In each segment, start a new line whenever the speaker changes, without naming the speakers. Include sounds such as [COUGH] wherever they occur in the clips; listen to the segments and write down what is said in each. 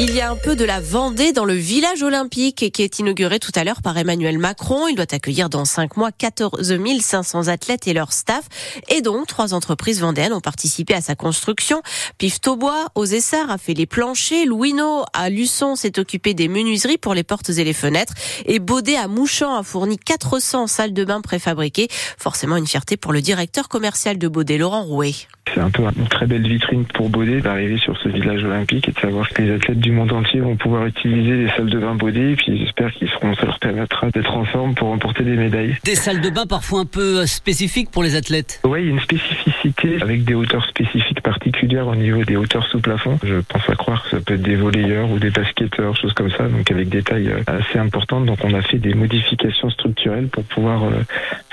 Il y a un peu de la Vendée dans le village olympique qui est inauguré tout à l'heure par Emmanuel Macron. Il doit accueillir dans cinq mois 14 500 athlètes et leur staff. Et donc, trois entreprises vendéennes ont participé à sa construction. Pif Taubois, aux Essarts, a fait les planchers. Louineau, à Luçon, s'est occupé des menuiseries pour les portes et les fenêtres. Et Baudet, à Mouchamp, a fourni 400 salles de bain préfabriquées. Forcément une fierté pour le directeur commercial de Baudet, Laurent Rouet.
C'est un peu une très belle vitrine pour Baudet d'arriver sur ce village olympique et de savoir que les athlètes du monde entier vont pouvoir utiliser les salles de bain Baudet. Et puis j'espère qu'ils seront, ça leur permettra d'être en forme pour remporter des médailles.
Des salles de bain parfois un peu euh, spécifiques pour les athlètes.
Oui, il y a une spécificité avec des hauteurs spécifiques particulières au niveau des hauteurs sous plafond. Je pense à croire que ça peut être des volleyeurs ou des basketteurs, choses comme ça, donc avec des tailles euh, assez importantes. Donc on a fait des modifications structurelles pour pouvoir euh,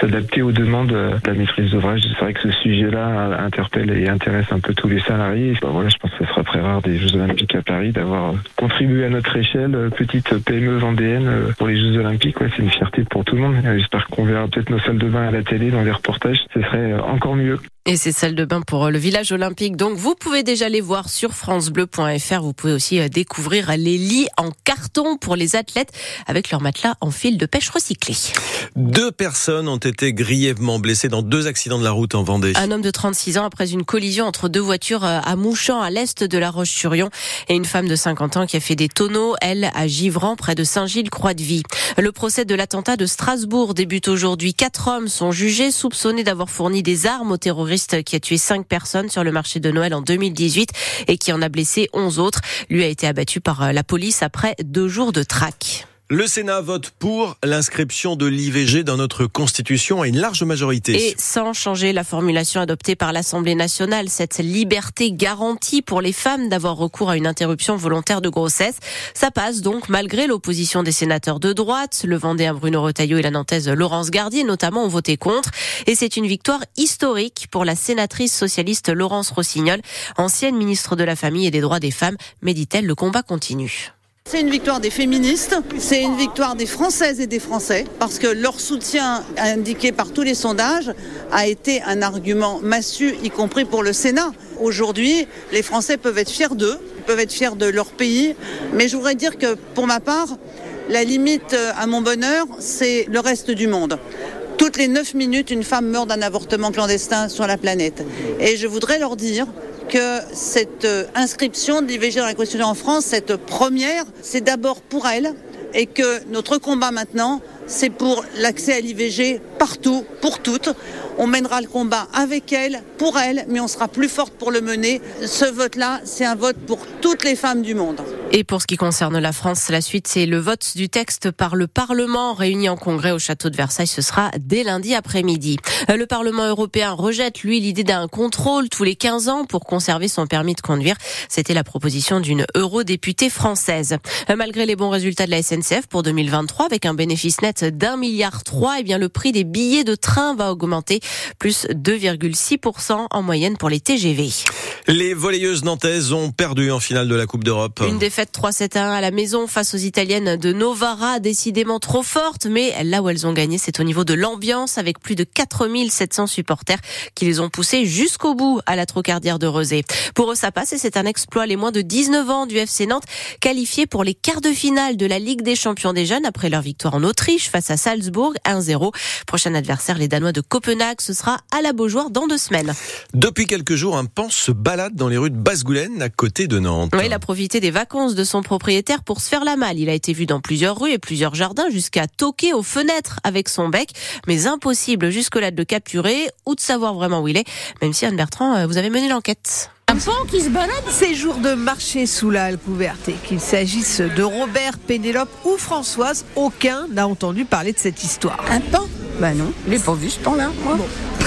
s'adapter aux demandes de la maîtrise d'ouvrage. C'est vrai que ce sujet-là interpelle et intéresse un peu tous les salariés. voilà, je pense que ce sera très rare des Jeux Olympiques à Paris d'avoir contribué à notre échelle, petite PME vendéenne pour les Jeux Olympiques. C'est une fierté pour tout le monde. J'espère qu'on verra peut-être nos salles de bain à la télé dans les reportages. Ce serait encore mieux.
Et ces salles de bain pour le village olympique. Donc, vous pouvez déjà les voir sur francebleu.fr. Vous pouvez aussi euh, découvrir les lits en carton pour les athlètes avec leur matelas en fil de pêche recyclé.
Deux personnes ont été grièvement blessées dans deux accidents de la route en Vendée.
Un homme de 36 ans après une collision entre deux voitures euh, à Mouchamp, à l'est de la Roche-sur-Yon, et une femme de 50 ans qui a fait des tonneaux, elle, à Givran, près de Saint-Gilles-Croix-de-Vie. Le procès de l'attentat de Strasbourg débute aujourd'hui. Quatre hommes sont jugés, soupçonnés d'avoir fourni des armes aux terroristes qui a tué cinq personnes sur le marché de Noël en 2018 et qui en a blessé 11 autres. Lui a été abattu par euh, la police après deux jours de traque.
Le Sénat vote pour l'inscription de l'IVG dans notre Constitution à une large majorité.
Et sans changer la formulation adoptée par l'Assemblée nationale, cette liberté garantie pour les femmes d'avoir recours à une interruption volontaire de grossesse, ça passe donc malgré l'opposition des sénateurs de droite. Le Vendéen Bruno Retailleau et la Nantaise Laurence Gardier notamment ont voté contre. Et c'est une victoire historique pour la sénatrice socialiste Laurence Rossignol, ancienne ministre de la Famille et des Droits des Femmes. Mais dit-elle, le combat continue.
C'est une victoire des féministes, c'est une victoire des Françaises et des Français, parce que leur soutien indiqué par tous les sondages a été un argument massu, y compris pour le Sénat. Aujourd'hui, les Français peuvent être fiers d'eux, peuvent être fiers de leur pays, mais je voudrais dire que pour ma part, la limite à mon bonheur, c'est le reste du monde. Toutes les 9 minutes, une femme meurt d'un avortement clandestin sur la planète. Et je voudrais leur dire que cette euh, inscription de l'IVG dans la Constitution en France, cette première, c'est d'abord pour elle et que notre combat maintenant, c'est pour l'accès à l'IVG partout, pour toutes. On mènera le combat avec elle, pour elle, mais on sera plus forte pour le mener. Ce vote-là, c'est un vote pour toutes les femmes du monde.
Et pour ce qui concerne la France, la suite, c'est le vote du texte par le Parlement réuni en congrès au château de Versailles. Ce sera dès lundi après-midi. Euh, le Parlement européen rejette, lui, l'idée d'un contrôle tous les 15 ans pour conserver son permis de conduire. C'était la proposition d'une eurodéputée française. Euh, malgré les bons résultats de la SNCF pour 2023, avec un bénéfice net d'un milliard trois, eh bien, le prix des billets de train va augmenter plus 2,6% en moyenne pour les TGV.
Les volleyeuses nantaises ont perdu en finale de la Coupe d'Europe.
Une défaite 3-7-1 à la maison face aux Italiennes de Novara, décidément trop forte, mais là où elles ont gagné, c'est au niveau de l'ambiance avec plus de 4700 supporters qui les ont poussés jusqu'au bout à la trocardière de Rezé. Pour eux, ça passe et c'est un exploit. Les moins de 19 ans du FC Nantes qualifiés pour les quarts de finale de la Ligue des champions des jeunes après leur victoire en Autriche face à Salzbourg 1-0. Prochain adversaire, les Danois de Copenhague, ce sera à la Beaujoire dans deux semaines.
Depuis quelques jours, un pan se balade dans les rues de Basse-Goulaine, à côté de Nantes.
Oui, il a profité des vacances de son propriétaire pour se faire la malle. Il a été vu dans plusieurs rues et plusieurs jardins jusqu'à toquer aux fenêtres avec son bec. Mais impossible jusque-là de le capturer ou de savoir vraiment où il est. Même si Anne Bertrand, euh, vous avez mené l'enquête.
Un pan qui se balade Ces jours de marché sous la halle couverte, et qu'il s'agisse de Robert, Pénélope ou Françoise, aucun n'a entendu parler de cette histoire.
Un pan? Bah non, il n'est pas vu ce pan-là.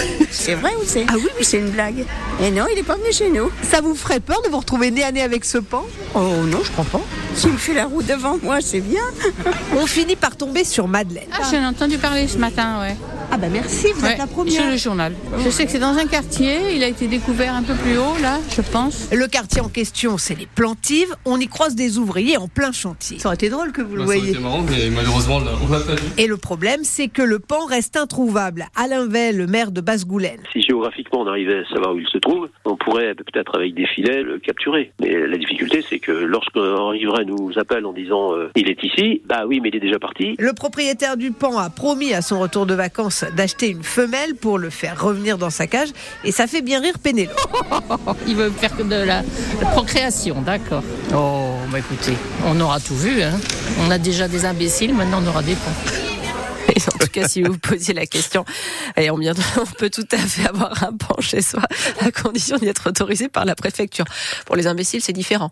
[LAUGHS] C'est vrai ou c'est?
Ah oui, oui.
C'est une blague. Et non, il n'est pas venu chez nous.
Ça vous ferait peur de vous retrouver nez à nez avec ce pan?
Oh non, je crois pas. S'il me fait la roue devant moi, c'est bien. [LAUGHS]
On finit par tomber sur Madeleine.
Ah, j'en ai entendu parler ce matin, ouais.
Ah bah merci, vous
Ouais,
êtes la première.
Sur le journal. Je sais que c'est dans un quartier, il a été découvert un peu plus haut, là, je pense.
Le quartier en question, c'est les Plantives. On y croise des ouvriers en plein chantier. Ça aurait été drôle que vous le
Bah, ça aurait
voyez.
été marrant, mais malheureusement, là, on l'a pas vu.
Et le problème, c'est que le pan reste introuvable. Alain Vell, le maire de Basse-Goulaine.
Si géographiquement on arrivait à savoir où il se trouve, on pourrait peut-être avec des filets le capturer. Mais la difficulté, c'est que lorsqu'un riverain nous appelle en disant euh, il est ici, bah oui, mais il est déjà parti.
Le propriétaire du pan a promis à son retour de vacances d'acheter une femelle pour le faire revenir dans sa cage et ça fait bien rire Pénélope. [LAUGHS]
Il veut faire de la, la procréation, d'accord. Oh, bah écoutez, on aura tout vu. Hein. On a déjà des imbéciles, maintenant on aura des pans. [LAUGHS]
Et en tout cas, si vous vous posiez la question, et on, bien- [LAUGHS] on peut tout à fait avoir un pan chez soi, à condition d'y être autorisé par la préfecture. Pour les imbéciles, c'est différent.